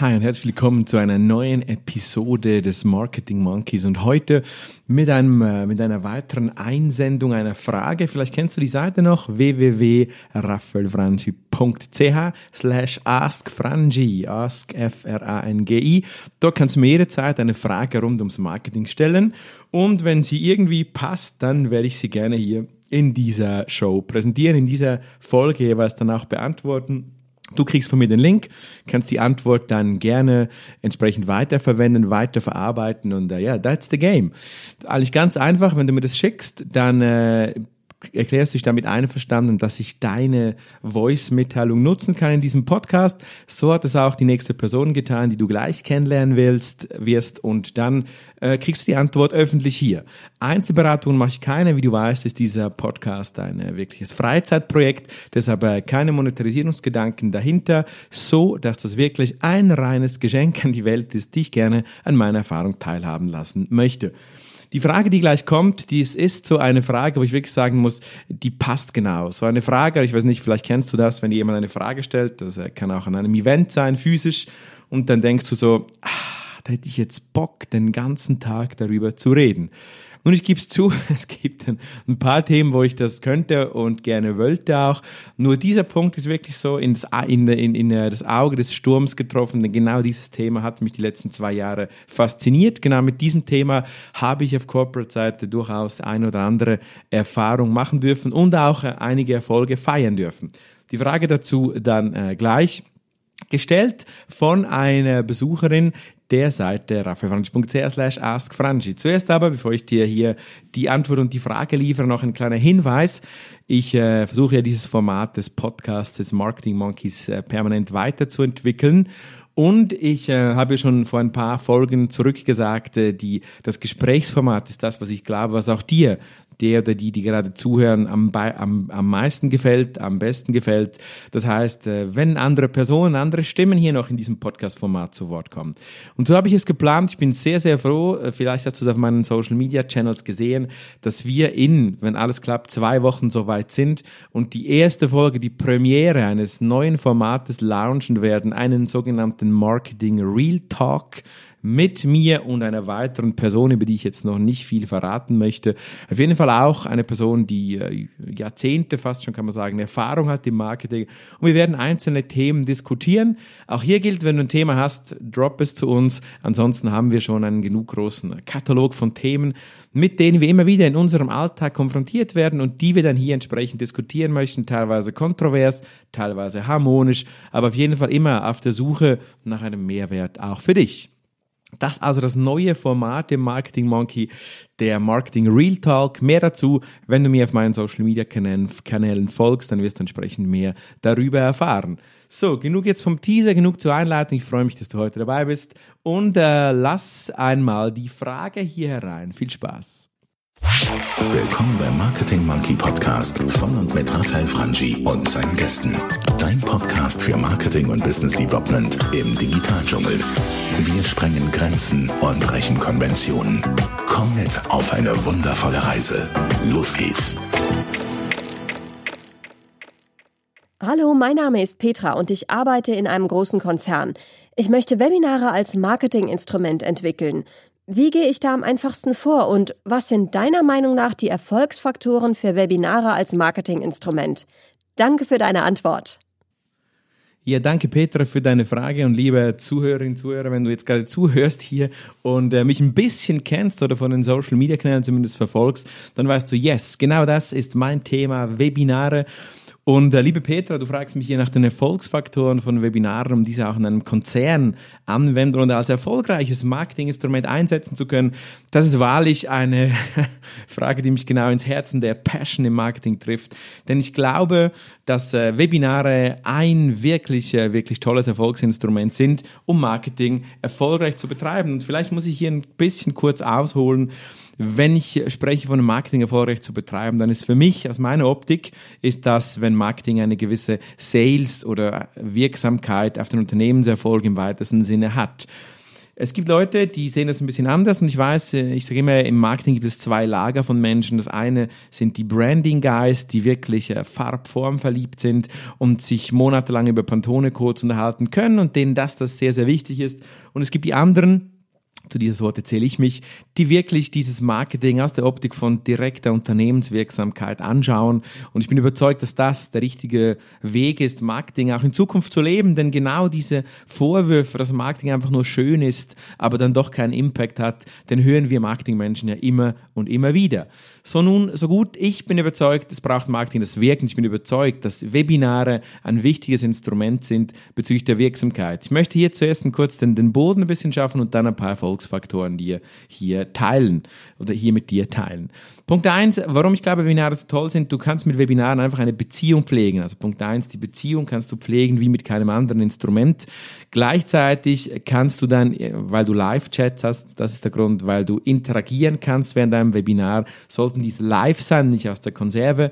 Hi und herzlich willkommen zu einer neuen Episode des Marketing Monkeys und heute mit einem äh, mit einer weiteren Einsendung einer Frage. Vielleicht kennst du die Seite noch www.raffaelfrangi.ch slash askfrangi ask f r a n g i. Dort kannst du mir jederzeit eine Frage rund ums Marketing stellen und wenn sie irgendwie passt, dann werde ich sie gerne hier in dieser Show präsentieren, in dieser Folge jeweils dann auch beantworten. Du kriegst von mir den Link, kannst die Antwort dann gerne entsprechend weiterverwenden, weiterverarbeiten und äh, ja, that's the game. Eigentlich ganz einfach, wenn du mir das schickst, dann äh, erklärst dich damit einverstanden, dass ich deine Voice-Mitteilung nutzen kann in diesem Podcast. So hat es auch die nächste Person getan, die du gleich kennenlernen willst, wirst und dann äh, kriegst du die Antwort öffentlich hier. Einzelberatungen mache ich keine. Wie du weißt, ist dieser Podcast ein äh, wirkliches Freizeitprojekt, deshalb äh, keine Monetarisierungsgedanken dahinter, so dass das wirklich ein reines Geschenk an die Welt ist, die ich gerne an meiner Erfahrung teilhaben lassen möchte. Die Frage, die gleich kommt, die ist so eine Frage, wo ich wirklich sagen muss, die passt genau. So eine Frage, ich weiß nicht, vielleicht kennst du das, wenn dir jemand eine Frage stellt, das kann auch an einem Event sein, physisch, und dann denkst du so, ah, da hätte ich jetzt Bock, den ganzen Tag darüber zu reden. Und ich gebe es zu, es gibt ein paar Themen, wo ich das könnte und gerne wollte auch. Nur dieser Punkt ist wirklich so ins, in, in, in das Auge des Sturms getroffen, denn genau dieses Thema hat mich die letzten zwei Jahre fasziniert. Genau mit diesem Thema habe ich auf Corporate-Seite durchaus ein oder andere Erfahrung machen dürfen und auch einige Erfolge feiern dürfen. Die Frage dazu dann äh, gleich gestellt von einer Besucherin der Seite raffaelfranchi.ch slash askfranchi. Zuerst aber, bevor ich dir hier die Antwort und die Frage liefere, noch ein kleiner Hinweis. Ich äh, versuche ja dieses Format des Podcasts des Marketing Monkeys äh, permanent weiterzuentwickeln und ich äh, habe schon vor ein paar Folgen zurückgesagt, äh, die, das Gesprächsformat ist das, was ich glaube, was auch dir der oder die, die gerade zuhören, am, am, am meisten gefällt, am besten gefällt. Das heißt, äh, wenn andere Personen, andere Stimmen hier noch in diesem Podcast-Format zu Wort kommen. Und so habe ich es geplant. Ich bin sehr, sehr froh. Äh, vielleicht hast du es auf meinen Social-Media-Channels gesehen, dass wir in, wenn alles klappt, zwei Wochen soweit sind und die erste Folge, die Premiere eines neuen Formates launchen werden, einen sogenannten Marketing Real Talk mit mir und einer weiteren Person, über die ich jetzt noch nicht viel verraten möchte. Auf jeden Fall auch eine Person, die äh, Jahrzehnte fast schon, kann man sagen, Erfahrung hat im Marketing. Und wir werden einzelne Themen diskutieren. Auch hier gilt, wenn du ein Thema hast, drop es zu uns. Ansonsten haben wir schon einen genug großen Katalog von Themen, mit denen wir immer wieder in unserem Alltag konfrontiert werden und die wir dann hier entsprechend diskutieren möchten, teilweise kontrovers, teilweise harmonisch, aber auf jeden Fall immer auf der Suche nach einem Mehrwert auch für dich. Das ist also das neue Format im Marketing Monkey, der Marketing Real Talk. Mehr dazu, wenn du mir auf meinen Social Media Kanälen, folgst, dann wirst du entsprechend mehr darüber erfahren. So, genug jetzt vom Teaser, genug zur Einleitung. Ich freue mich, dass du heute dabei bist. Und äh, lass einmal die Frage hier herein. Viel Spaß. Willkommen beim Marketing Monkey Podcast von und mit Raphael Frangi und seinen Gästen. Dein Podcast für Marketing und Business Development im Digitaldschungel. Wir sprengen Grenzen und brechen Konventionen. Komm mit auf eine wundervolle Reise. Los geht's. Hallo, mein Name ist Petra und ich arbeite in einem großen Konzern. Ich möchte Webinare als Marketinginstrument entwickeln. Wie gehe ich da am einfachsten vor und was sind deiner Meinung nach die Erfolgsfaktoren für Webinare als Marketinginstrument? Danke für deine Antwort. Ja, danke Petra für deine Frage und liebe Zuhörerinnen, Zuhörer, wenn du jetzt gerade zuhörst hier und äh, mich ein bisschen kennst oder von den Social Media Kanälen zumindest verfolgst, dann weißt du, yes, genau das ist mein Thema Webinare. Und äh, liebe Petra, du fragst mich hier nach den Erfolgsfaktoren von Webinaren, um diese auch in einem Konzern anwenden und als erfolgreiches Marketinginstrument einsetzen zu können. Das ist wahrlich eine Frage, die mich genau ins Herzen der Passion im Marketing trifft. Denn ich glaube, dass äh, Webinare ein wirklich, äh, wirklich tolles Erfolgsinstrument sind, um Marketing erfolgreich zu betreiben. Und vielleicht muss ich hier ein bisschen kurz ausholen wenn ich spreche von einem Marketing erfolgreich zu betreiben, dann ist für mich aus meiner Optik ist das, wenn Marketing eine gewisse Sales oder Wirksamkeit auf den Unternehmenserfolg im weitesten Sinne hat. Es gibt Leute, die sehen das ein bisschen anders und ich weiß, äh, ich sage immer, im Marketing gibt es zwei Lager von Menschen. Das eine sind die Branding Guys, die wirklich äh, Farbform verliebt sind und sich monatelang über Pantone-Codes unterhalten können und denen das, das sehr, sehr wichtig ist. Und es gibt die anderen, zu dieser Sorte zähle ich mich, die wirklich dieses Marketing aus der Optik von direkter Unternehmenswirksamkeit anschauen. Und ich bin überzeugt, dass das der richtige Weg ist, Marketing auch in Zukunft zu leben, denn genau diese Vorwürfe, dass Marketing einfach nur schön ist, aber dann doch keinen Impact hat, den hören wir Marketingmenschen ja immer und immer wieder. So nun, so gut, ich bin überzeugt, es braucht Marketing, das wirkt. Ich bin überzeugt, dass Webinare ein wichtiges Instrument sind bezüglich der Wirksamkeit. Ich möchte hier zuerst kurz den, den Boden ein bisschen schaffen und dann ein paar Erfolgsfaktoren dir hier teilen oder hier mit dir teilen. Punkt eins, warum ich glaube, Webinare so toll sind, du kannst mit Webinaren einfach eine Beziehung pflegen. Also Punkt eins, die Beziehung kannst du pflegen wie mit keinem anderen Instrument. Gleichzeitig kannst du dann, weil du Live-Chats hast, das ist der Grund, weil du interagieren kannst während deinem Webinar, sollten diese live sein, nicht aus der Konserve.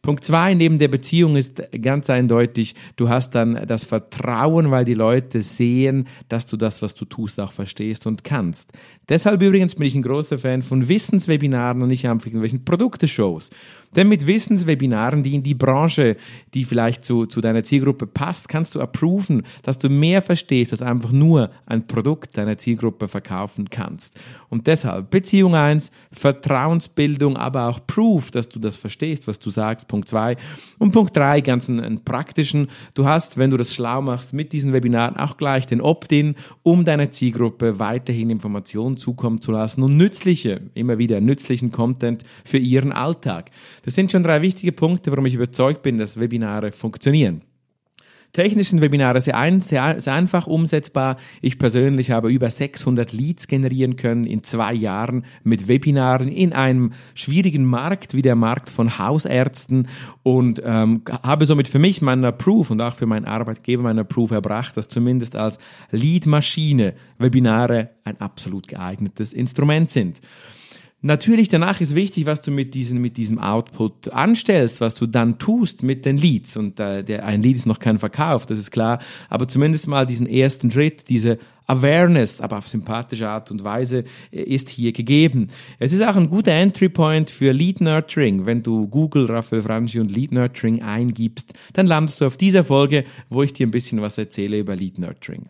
Punkt zwei neben der Beziehung ist ganz eindeutig, du hast dann das Vertrauen, weil die Leute sehen, dass du das, was du tust, auch verstehst und kannst. Deshalb übrigens bin ich ein großer Fan von Wissenswebinaren und nicht einfach irgendwelchen Produkteshows. Denn mit Wissenswebinaren, die in die Branche, die vielleicht zu, zu deiner Zielgruppe passt, kannst du approven, dass du mehr verstehst, als einfach nur ein Produkt deiner Zielgruppe verkaufen kannst. Und deshalb Beziehung eins, Vertrauensbildung, aber auch Proof, dass du das verstehst, was du sagst, Punkt zwei Und Punkt drei ganz einen, einen praktischen. Du hast, wenn du das schlau machst, mit diesen Webinaren auch gleich den Opt-in, um deiner Zielgruppe weiterhin Informationen zukommen zu lassen und nützliche, immer wieder nützlichen Content für ihren Alltag. Das sind schon drei wichtige Punkte, warum ich überzeugt bin, dass Webinare funktionieren. Technisch sind Webinare sehr, ein, sehr, sehr, einfach umsetzbar. Ich persönlich habe über 600 Leads generieren können in zwei Jahren mit Webinaren in einem schwierigen Markt wie der Markt von Hausärzten und ähm, habe somit für mich meinen Proof und auch für meinen Arbeitgeber meinen Proof erbracht, dass zumindest als Leadmaschine Webinare ein absolut geeignetes Instrument sind. Natürlich danach ist wichtig, was du mit, diesen, mit diesem Output anstellst, was du dann tust mit den Leads. Und äh, der, ein Lead ist noch kein Verkauf, das ist klar. Aber zumindest mal diesen ersten Schritt, diese Awareness, aber auf sympathische Art und Weise äh, ist hier gegeben. Es ist auch ein guter Entry Point für Lead Nurturing. Wenn du Google Raphael Franchi und Lead Nurturing eingibst, dann landest du auf dieser Folge, wo ich dir ein bisschen was erzähle über Lead Nurturing.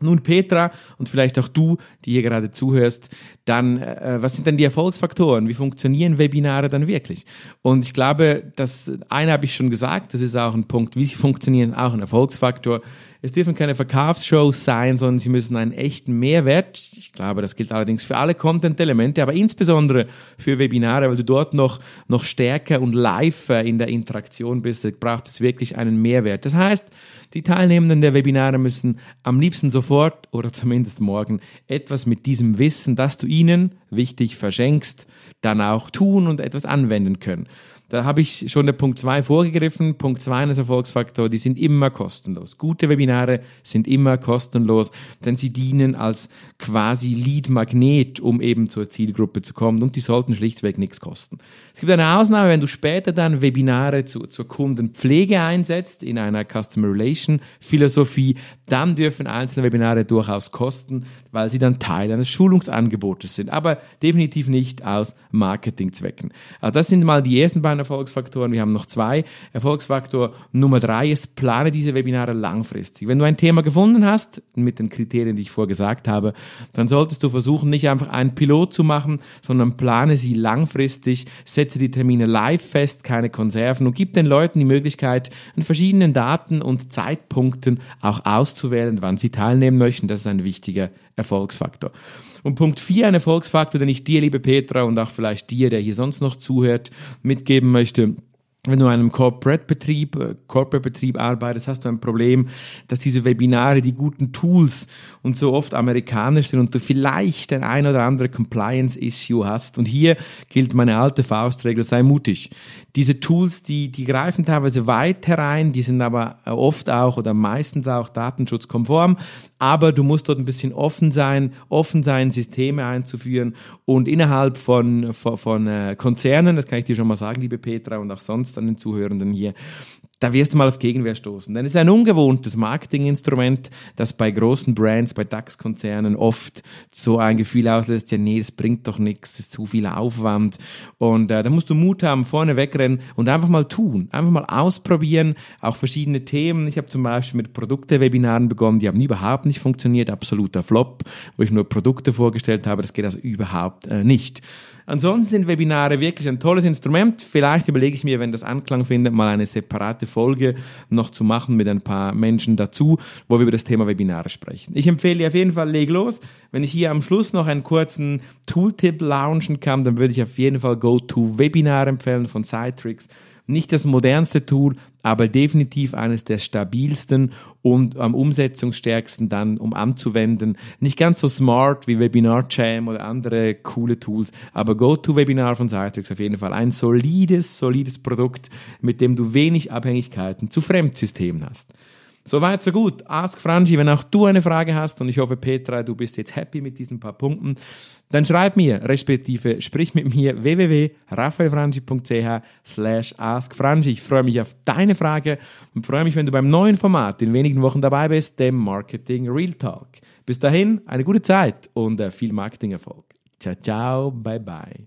Nun, Petra und vielleicht auch du, die hier gerade zuhörst, dann, äh, was sind denn die Erfolgsfaktoren? Wie funktionieren Webinare dann wirklich? Und ich glaube, das eine habe ich schon gesagt, das ist auch ein Punkt, wie sie funktionieren, auch ein Erfolgsfaktor. Es dürfen keine Verkaufsshows sein, sondern sie müssen einen echten Mehrwert, ich glaube, das gilt allerdings für alle Content-Elemente, aber insbesondere für Webinare, weil du dort noch, noch stärker und live in der Interaktion bist, braucht es wirklich einen Mehrwert. Das heißt, die Teilnehmenden der Webinare müssen am liebsten sofort oder zumindest morgen etwas mit diesem Wissen, das du ihnen, wichtig, verschenkst, dann auch tun und etwas anwenden können. Da habe ich schon der Punkt 2 vorgegriffen. Punkt 2 eines Erfolgsfaktor, die sind immer kostenlos. Gute Webinare sind immer kostenlos, denn sie dienen als quasi Lead-Magnet, um eben zur Zielgruppe zu kommen und die sollten schlichtweg nichts kosten. Es gibt eine Ausnahme, wenn du später dann Webinare zu, zur Kundenpflege einsetzt in einer Customer Relation Philosophie, dann dürfen einzelne Webinare durchaus kosten, weil sie dann Teil eines Schulungsangebotes sind, aber definitiv nicht aus Marketingzwecken. Also das sind mal die ersten beiden Erfolgsfaktoren. Wir haben noch zwei. Erfolgsfaktor Nummer drei ist, plane diese Webinare langfristig. Wenn du ein Thema gefunden hast, mit den Kriterien, die ich vorgesagt habe, dann solltest du versuchen, nicht einfach einen Pilot zu machen, sondern plane sie langfristig, setze die Termine live fest, keine Konserven und gib den Leuten die Möglichkeit, an verschiedenen Daten und Zeitpunkten auch auszuwählen, wann sie teilnehmen möchten. Das ist ein wichtiger Erfolgsfaktor. Und Punkt 4, ein Erfolgsfaktor, den ich dir, liebe Petra, und auch vielleicht dir, der hier sonst noch zuhört, mitgeben möchte, wenn du in einem Corporate-Betrieb, äh, Corporate-Betrieb arbeitest, hast du ein Problem, dass diese Webinare, die guten Tools und so oft amerikanisch sind und du vielleicht ein ein oder andere Compliance-Issue hast. Und hier gilt meine alte Faustregel, sei mutig. Diese Tools, die, die greifen teilweise weit herein, die sind aber oft auch oder meistens auch datenschutzkonform, aber du musst dort ein bisschen offen sein, offen sein, Systeme einzuführen und innerhalb von, von, von äh, Konzernen, das kann ich dir schon mal sagen, liebe Petra und auch sonst an den Zuhörenden hier, da wirst du mal auf Gegenwehr stoßen. Denn es ist ein ungewohntes Marketinginstrument, das bei großen Brands, bei DAX-Konzernen oft so ein Gefühl auslöst, ja nee, das bringt doch nichts, ist zu viel Aufwand. Und äh, da musst du Mut haben, vorne wegrennen und einfach mal tun, einfach mal ausprobieren, auch verschiedene Themen. Ich habe zum Beispiel mit Produkte-Webinaren begonnen, die haben überhaupt nicht funktioniert, absoluter Flop, wo ich nur Produkte vorgestellt habe, das geht also überhaupt äh, nicht. Ansonsten sind Webinare wirklich ein tolles Instrument. Vielleicht überlege ich mir, wenn das Anklang findet, mal eine separate Folge noch zu machen mit ein paar Menschen dazu, wo wir über das Thema Webinare sprechen. Ich empfehle dir auf jeden Fall, leg los. Wenn ich hier am Schluss noch einen kurzen Tooltip launchen kann, dann würde ich auf jeden Fall Go-To-Webinar empfehlen von Citrix. Nicht das modernste Tool, aber definitiv eines der stabilsten und am umsetzungsstärksten dann, um anzuwenden. Nicht ganz so smart wie Webinar Jam oder andere coole Tools, aber GoToWebinar von Citrix auf jeden Fall ein solides, solides Produkt, mit dem du wenig Abhängigkeiten zu Fremdsystemen hast. Soweit, so gut. Ask Frangi, wenn auch du eine Frage hast und ich hoffe, Petra, du bist jetzt happy mit diesen paar Punkten, dann schreib mir, respektive sprich mit mir www.raphaelfrangi.ch slash askfrangi. Ich freue mich auf deine Frage und freue mich, wenn du beim neuen Format in wenigen Wochen dabei bist, dem Marketing Real Talk. Bis dahin, eine gute Zeit und äh, viel Marketing-Erfolg. Ciao, ciao, bye, bye.